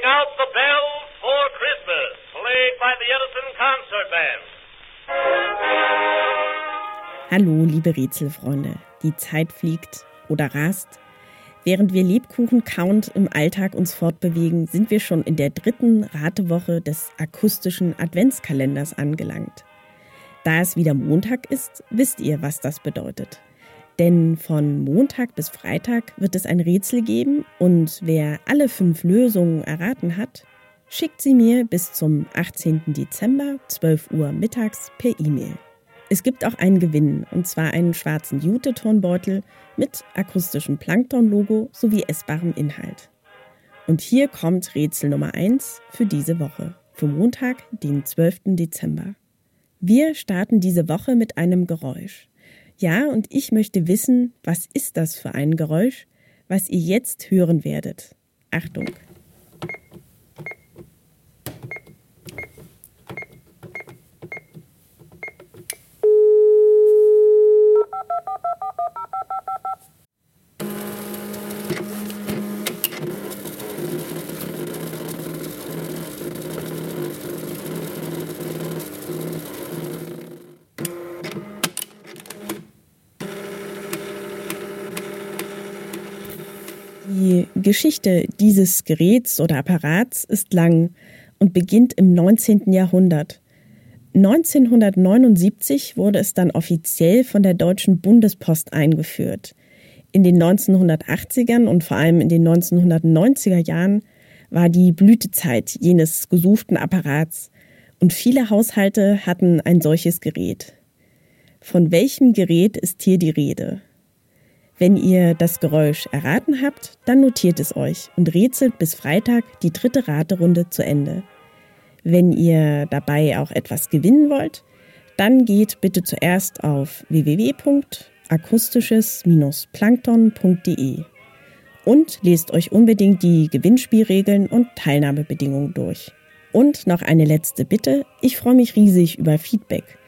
Ring out the bells for Christmas, played by the Edison Concert Band. Hallo, liebe Rätselfreunde. Die Zeit fliegt oder rast. Während wir Lebkuchen count im Alltag uns fortbewegen, sind wir schon in der dritten Ratewoche des akustischen Adventskalenders angelangt. Da es wieder Montag ist, wisst ihr, was das bedeutet. Denn von Montag bis Freitag wird es ein Rätsel geben und wer alle fünf Lösungen erraten hat, schickt sie mir bis zum 18. Dezember 12 Uhr mittags per E-Mail. Es gibt auch einen Gewinn, und zwar einen schwarzen Jute-Tonbeutel mit akustischem Plankton-Logo sowie essbarem Inhalt. Und hier kommt Rätsel Nummer 1 für diese Woche, für Montag, den 12. Dezember. Wir starten diese Woche mit einem Geräusch. Ja, und ich möchte wissen, was ist das für ein Geräusch, was ihr jetzt hören werdet. Achtung! Die Geschichte dieses Geräts oder Apparats ist lang und beginnt im 19. Jahrhundert. 1979 wurde es dann offiziell von der Deutschen Bundespost eingeführt. In den 1980ern und vor allem in den 1990er Jahren war die Blütezeit jenes gesuchten Apparats und viele Haushalte hatten ein solches Gerät. Von welchem Gerät ist hier die Rede? Wenn ihr das Geräusch erraten habt, dann notiert es euch und rätselt bis Freitag die dritte Raterunde zu Ende. Wenn ihr dabei auch etwas gewinnen wollt, dann geht bitte zuerst auf www.akustisches-plankton.de und lest euch unbedingt die Gewinnspielregeln und Teilnahmebedingungen durch. Und noch eine letzte Bitte, ich freue mich riesig über Feedback.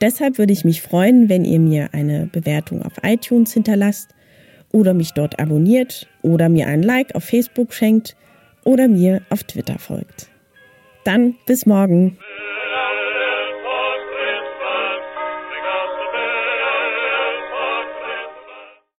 Deshalb würde ich mich freuen, wenn ihr mir eine Bewertung auf iTunes hinterlasst oder mich dort abonniert oder mir ein Like auf Facebook schenkt oder mir auf Twitter folgt. Dann bis morgen.